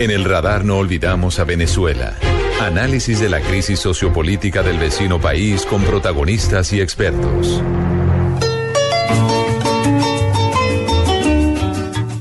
En el radar no olvidamos a Venezuela. Análisis de la crisis sociopolítica del vecino país con protagonistas y expertos.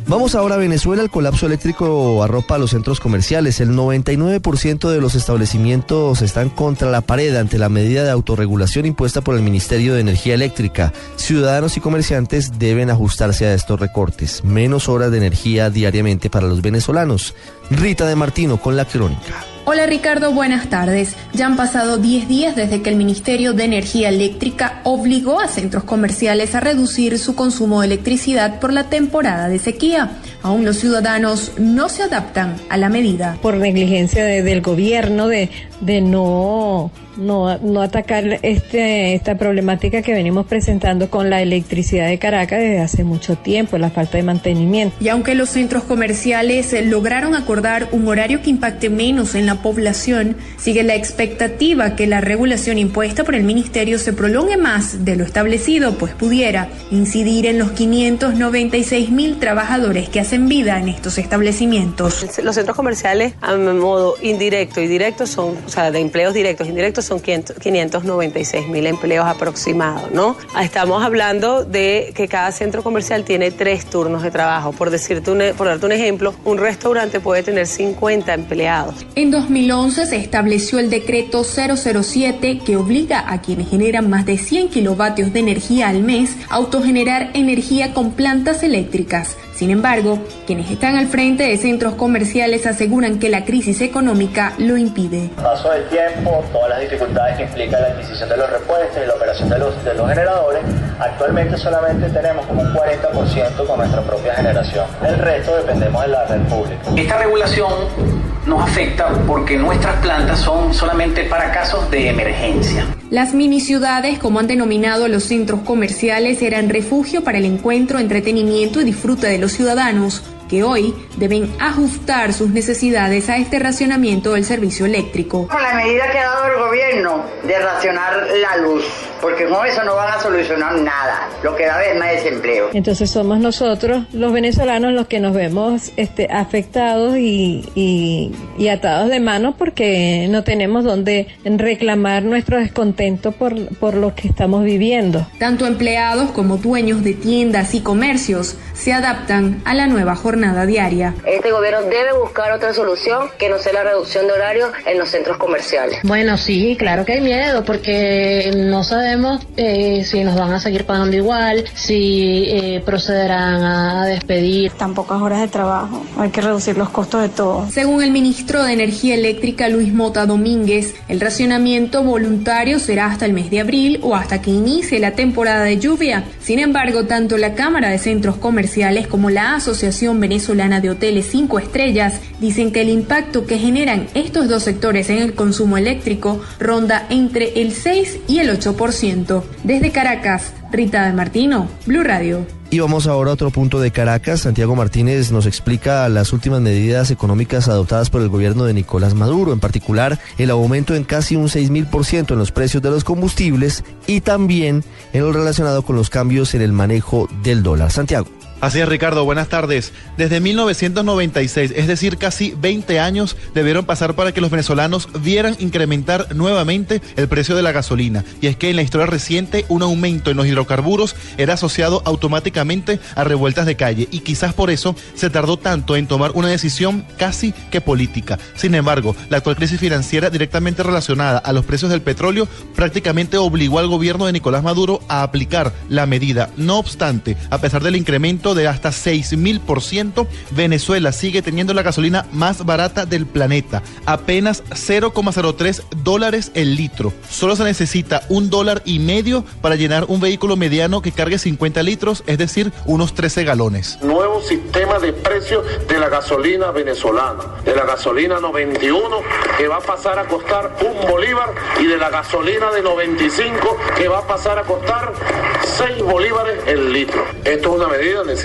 Vamos ahora a Venezuela. El colapso eléctrico arropa a los centros comerciales. El 99% de los establecimientos están contra la pared ante la medida de autorregulación impuesta por el Ministerio de Energía Eléctrica. Ciudadanos y comerciantes deben ajustarse a estos recortes. Menos horas de energía diariamente para los venezolanos. Rita de Martino con la crónica. Hola Ricardo, buenas tardes. Ya han pasado 10 días desde que el Ministerio de Energía Eléctrica obligó a centros comerciales a reducir su consumo de electricidad por la temporada de sequía. Aún los ciudadanos no se adaptan a la medida. Por negligencia del gobierno de, de no no, no atacar este, esta problemática que venimos presentando con la electricidad de Caracas desde hace mucho tiempo, la falta de mantenimiento. Y aunque los centros comerciales lograron acordar un horario que impacte menos en la población, sigue la expectativa que la regulación impuesta por el Ministerio se prolongue más de lo establecido, pues pudiera incidir en los 596 mil trabajadores que hacen vida en estos establecimientos. Los centros comerciales a modo indirecto y directo son, o sea, de empleos directos, indirectos son 596 mil empleos aproximados, ¿no? Estamos hablando de que cada centro comercial tiene tres turnos de trabajo. Por, decirte un, por darte un ejemplo, un restaurante puede tener 50 empleados. En 2011 se estableció el decreto 007 que obliga a quienes generan más de 100 kilovatios de energía al mes a autogenerar energía con plantas eléctricas. Sin embargo, quienes están al frente de centros comerciales aseguran que la crisis económica lo impide. Paso del tiempo, todas las dificultades que implica la adquisición de los repuestos y la operación de los, de los generadores, actualmente solamente tenemos como un 40% con nuestra propia generación. El resto dependemos de la red pública. Esta regulación nos afecta porque nuestras plantas son solamente para casos de emergencia. Las mini ciudades, como han denominado los centros comerciales, eran refugio para el encuentro, entretenimiento y disfrute de los ciudadanos que hoy deben ajustar sus necesidades a este racionamiento del servicio eléctrico. Con la medida que ha dado el gobierno de racionar la luz, porque con eso no van a solucionar nada, lo que da es más desempleo. Entonces somos nosotros, los venezolanos, los que nos vemos este, afectados y, y, y atados de manos porque no tenemos donde reclamar nuestro descontento por, por lo que estamos viviendo. Tanto empleados como dueños de tiendas y comercios se adaptan a la nueva jornada diaria. Este gobierno debe buscar otra solución que no sea la reducción de horarios en los centros comerciales. Bueno, sí, claro que hay miedo porque no sabemos eh, si nos van a seguir pagando igual, si eh, procederán a despedir. Tan pocas horas de trabajo, hay que reducir los costos de todo. Según el ministro de Energía Eléctrica Luis Mota Domínguez, el racionamiento voluntario será hasta el mes de abril o hasta que inicie la temporada de lluvia. Sin embargo, tanto la Cámara de Centros Comerciales como la Asociación venezolana de hoteles 5 estrellas dicen que el impacto que generan estos dos sectores en el consumo eléctrico ronda entre el 6 y el 8%. Desde Caracas, Rita Martino, Blue Radio. Y vamos ahora a otro punto de Caracas. Santiago Martínez nos explica las últimas medidas económicas adoptadas por el gobierno de Nicolás Maduro, en particular el aumento en casi un 6 mil por ciento en los precios de los combustibles y también en lo relacionado con los cambios en el manejo del dólar. Santiago. Así es, Ricardo, buenas tardes. Desde 1996, es decir, casi 20 años, debieron pasar para que los venezolanos vieran incrementar nuevamente el precio de la gasolina. Y es que en la historia reciente, un aumento en los hidrocarburos era asociado automáticamente a revueltas de calle. Y quizás por eso se tardó tanto en tomar una decisión casi que política. Sin embargo, la actual crisis financiera directamente relacionada a los precios del petróleo prácticamente obligó al gobierno de Nicolás Maduro a aplicar la medida. No obstante, a pesar del incremento, de hasta 6.000%, Venezuela sigue teniendo la gasolina más barata del planeta, apenas 0,03 dólares el litro. Solo se necesita un dólar y medio para llenar un vehículo mediano que cargue 50 litros, es decir, unos 13 galones. Nuevo sistema de precios de la gasolina venezolana, de la gasolina 91 que va a pasar a costar un bolívar y de la gasolina de 95 que va a pasar a costar 6 bolívares el litro. Esto es una medida necesaria,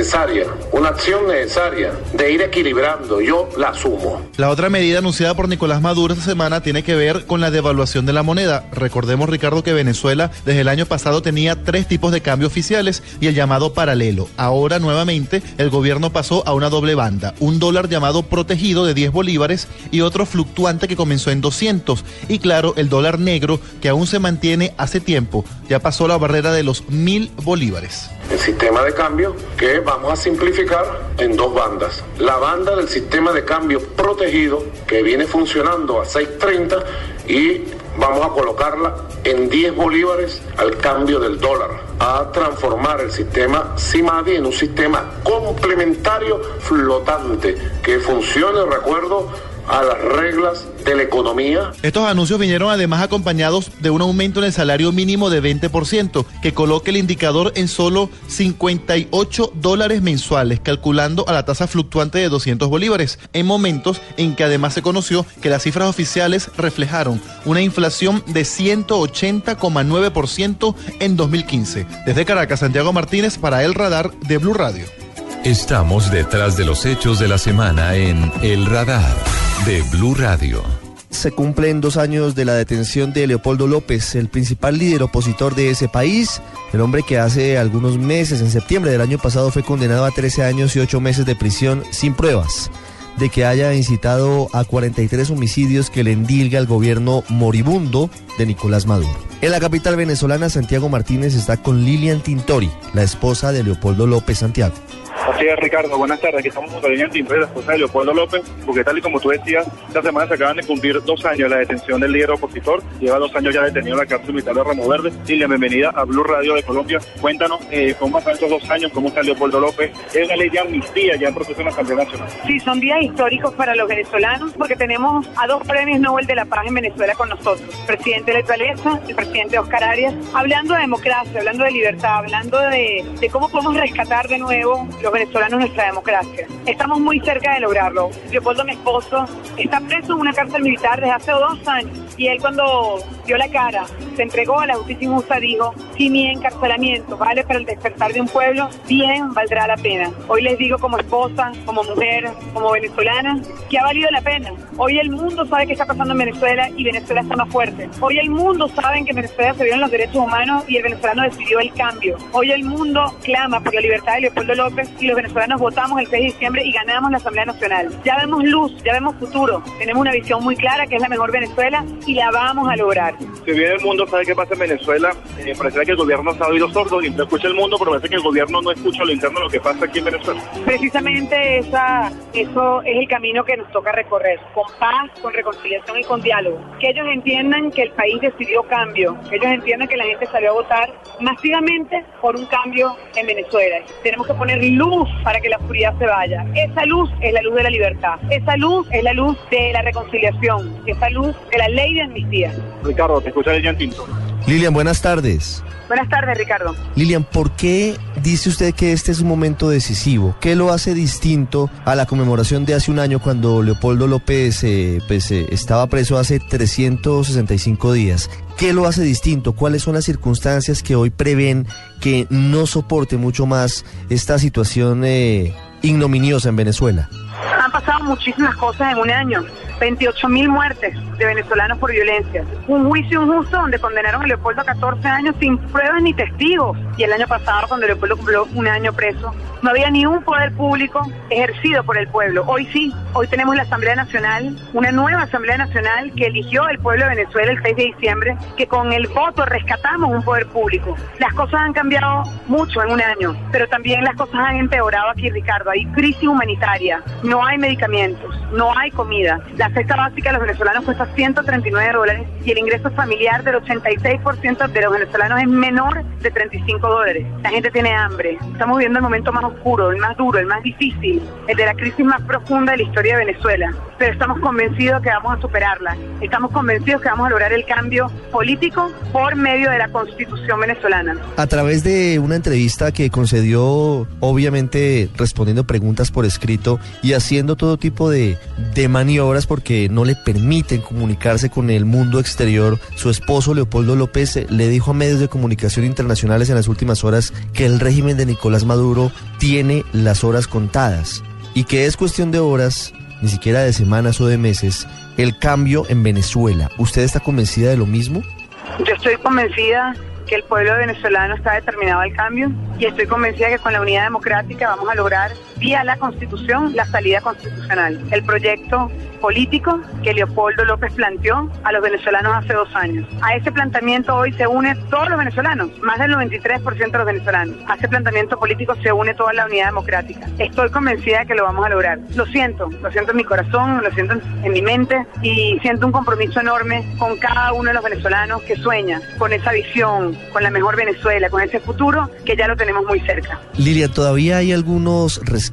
una acción necesaria de ir equilibrando. Yo la asumo. La otra medida anunciada por Nicolás Maduro esta semana tiene que ver con la devaluación de la moneda. Recordemos, Ricardo, que Venezuela desde el año pasado tenía tres tipos de cambio oficiales y el llamado paralelo. Ahora, nuevamente, el gobierno pasó a una doble banda. Un dólar llamado protegido de 10 bolívares y otro fluctuante que comenzó en 200. Y claro, el dólar negro que aún se mantiene hace tiempo. Ya pasó la barrera de los mil bolívares. El sistema de cambio que vamos a simplificar en dos bandas. La banda del sistema de cambio protegido que viene funcionando a 6.30 y vamos a colocarla en 10 bolívares al cambio del dólar, a transformar el sistema CIMADI en un sistema complementario flotante que funcione, recuerdo, a las reglas de la economía. Estos anuncios vinieron además acompañados de un aumento en el salario mínimo de 20%, que coloca el indicador en solo 58 dólares mensuales, calculando a la tasa fluctuante de 200 bolívares, en momentos en que además se conoció que las cifras oficiales reflejaron una inflación de 180,9% en 2015. Desde Caracas, Santiago Martínez para El Radar de Blue Radio. Estamos detrás de los hechos de la semana en El Radar de Blue Radio. Se cumplen dos años de la detención de Leopoldo López, el principal líder opositor de ese país, el hombre que hace algunos meses, en septiembre del año pasado, fue condenado a 13 años y 8 meses de prisión sin pruebas de que haya incitado a 43 homicidios que le endilga el gobierno moribundo de Nicolás Maduro. En la capital venezolana, Santiago Martínez está con Lilian Tintori, la esposa de Leopoldo López Santiago. Así es, Ricardo. Buenas tardes. Aquí estamos con Lilian Tintori, la esposa de Leopoldo López, porque tal y como tú decías, esta semana se acaban de cumplir dos años de la detención del líder opositor. Lleva dos años ya detenido en la cárcel militar de Ramo Verde. Lilian, bienvenida a Blue Radio de Colombia. Cuéntanos eh, cómo pasan estos dos años, cómo está Leopoldo López. Es una ley de amnistía ya en proceso en la Asamblea Nacional. Sí, son días históricos para los venezolanos porque tenemos a dos premios Nobel de la Paz en Venezuela con nosotros. El Leto Aleza, el presidente Oscar Arias, hablando de democracia, hablando de libertad, hablando de, de cómo podemos rescatar de nuevo los venezolanos nuestra democracia. Estamos muy cerca de lograrlo. Leopoldo, mi esposo, está preso en una cárcel militar desde hace dos años y él cuando dio la cara, se entregó a la justicia injusta, dijo, si mi encarcelamiento vale para el despertar de un pueblo, bien valdrá la pena. Hoy les digo como esposa, como mujer, como venezolana, que ha valido la pena. Hoy el mundo sabe qué está pasando en Venezuela y Venezuela está más fuerte. Hoy el mundo sabe que en Venezuela se violan los derechos humanos y el venezolano decidió el cambio. Hoy el mundo clama por la libertad de Leopoldo López y los venezolanos votamos el 6 de diciembre y ganamos la Asamblea Nacional. Ya vemos luz, ya vemos futuro. Tenemos una visión muy clara que es la mejor Venezuela y la vamos a lograr. Si bien el mundo sabe qué pasa en Venezuela, eh, parece que el gobierno está oídos sordos y no escucha el mundo, pero parece que el gobierno no escucha lo interno de lo que pasa aquí en Venezuela. Precisamente esa, eso es el camino que nos toca recorrer, con paz, con reconciliación y con diálogo. Que ellos entiendan que el país decidió cambio, que ellos entiendan que la gente salió a votar masivamente por un cambio en Venezuela. Tenemos que poner luz para que la oscuridad se vaya. Esa luz es la luz de la libertad, esa luz es la luz de la reconciliación, esa luz de la ley de amnistía. Ricardo, te escucha Lilian Tinto. Lilian, buenas tardes. Buenas tardes, Ricardo. Lilian, ¿por qué dice usted que este es un momento decisivo? ¿Qué lo hace distinto a la conmemoración de hace un año cuando Leopoldo López eh, pues, eh, estaba preso hace 365 días? ¿Qué lo hace distinto? ¿Cuáles son las circunstancias que hoy prevén que no soporte mucho más esta situación eh, ignominiosa en Venezuela? Han pasado muchísimas cosas en un año. 28 mil muertes de venezolanos por violencia. Un juicio injusto donde condenaron a Leopoldo a 14 años sin pruebas ni testigos. Y el año pasado, cuando Leopoldo cumplió un año preso, no había ni un poder público ejercido por el pueblo. Hoy sí, hoy tenemos la Asamblea Nacional, una nueva Asamblea Nacional que eligió el pueblo de Venezuela el 6 de diciembre, que con el voto rescatamos un poder público. Las cosas han cambiado mucho en un año, pero también las cosas han empeorado aquí, Ricardo. Hay crisis humanitaria, no hay medicamentos, no hay comida. La cesta básica de los venezolanos cuesta 139 dólares y el ingreso familiar del 86% de los venezolanos es menor de 35 dólares. La gente tiene hambre. Estamos viviendo el momento más oscuro, el más duro, el más difícil, el de la crisis más profunda de la historia de Venezuela. Pero estamos convencidos que vamos a superarla. Estamos convencidos que vamos a lograr el cambio político por medio de la constitución venezolana. A través de una entrevista que concedió, obviamente respondiendo preguntas por escrito y haciendo todo tipo de, de maniobras porque no le permiten comunicarse con el mundo exterior, su esposo Leopoldo López le dijo a medios de comunicación internacionales en las últimas horas que el régimen de Nicolás Maduro tiene las horas contadas y que es cuestión de horas, ni siquiera de semanas o de meses, el cambio en Venezuela. ¿Usted está convencida de lo mismo? Yo estoy convencida que el pueblo venezolano está determinado al cambio y estoy convencida que con la unidad democrática vamos a lograr vía la constitución la salida constitucional. El proyecto político que Leopoldo López planteó a los venezolanos hace dos años. A ese planteamiento hoy se une todos los venezolanos, más del 93% de los venezolanos. A ese planteamiento político se une toda la unidad democrática. Estoy convencida de que lo vamos a lograr. Lo siento, lo siento en mi corazón, lo siento en mi mente y siento un compromiso enorme con cada uno de los venezolanos que sueña con esa visión, con la mejor Venezuela, con ese futuro que ya lo tenemos muy cerca. Lilia, todavía hay algunos resquicios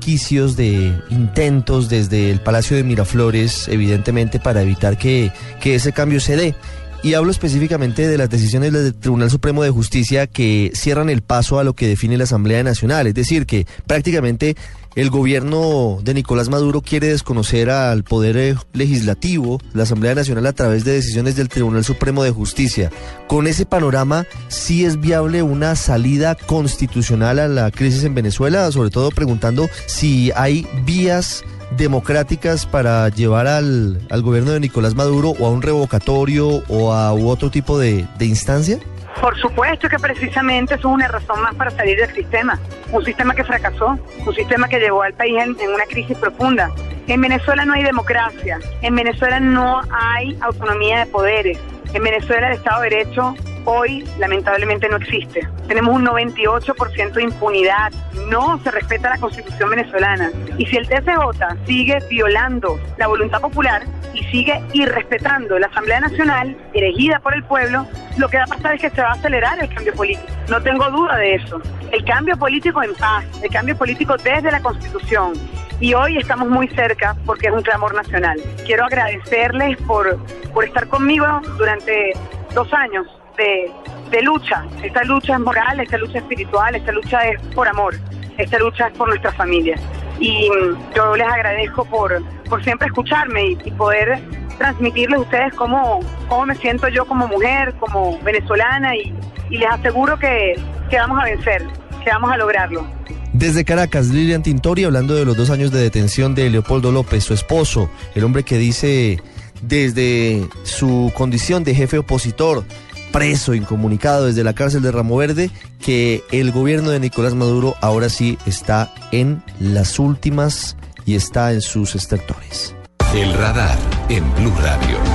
de intentos desde el Palacio de Miraflores, evidentemente, para evitar que, que ese cambio se dé. Y hablo específicamente de las decisiones del Tribunal Supremo de Justicia que cierran el paso a lo que define la Asamblea Nacional. Es decir, que prácticamente el gobierno de Nicolás Maduro quiere desconocer al Poder eh, Legislativo, la Asamblea Nacional, a través de decisiones del Tribunal Supremo de Justicia. Con ese panorama, ¿sí es viable una salida constitucional a la crisis en Venezuela? Sobre todo preguntando si hay vías democráticas para llevar al, al gobierno de Nicolás Maduro o a un revocatorio o a u otro tipo de, de instancia? Por supuesto que precisamente eso es una razón más para salir del sistema. Un sistema que fracasó, un sistema que llevó al país en, en, una crisis profunda. En Venezuela no hay democracia, en Venezuela no hay autonomía de poderes, en Venezuela el Estado de Derecho hoy lamentablemente no existe. Tenemos un 98% de impunidad, no se respeta la constitución venezolana. Y si el TSJ sigue violando la voluntad popular y sigue irrespetando la Asamblea Nacional, elegida por el pueblo, lo que va a pasar es que se va a acelerar el cambio político. No tengo duda de eso. El cambio político en paz, el cambio político desde la constitución. Y hoy estamos muy cerca porque es un clamor nacional. Quiero agradecerles por, por estar conmigo durante dos años de, de, lucha. Esta lucha es moral, esta lucha es espiritual, esta lucha es por amor, esta lucha es por nuestra familia. Y yo les agradezco por, por siempre escucharme y, y poder transmitirles a ustedes cómo, cómo me siento yo como mujer, como venezolana y, y les aseguro que, que vamos a vencer, que vamos a lograrlo. Desde Caracas, Lilian Tintori hablando de los dos años de detención de Leopoldo López, su esposo, el hombre que dice desde su condición de jefe opositor, preso, incomunicado desde la cárcel de Ramo Verde, que el gobierno de Nicolás Maduro ahora sí está en las últimas y está en sus estertores. El radar en Blue Radio.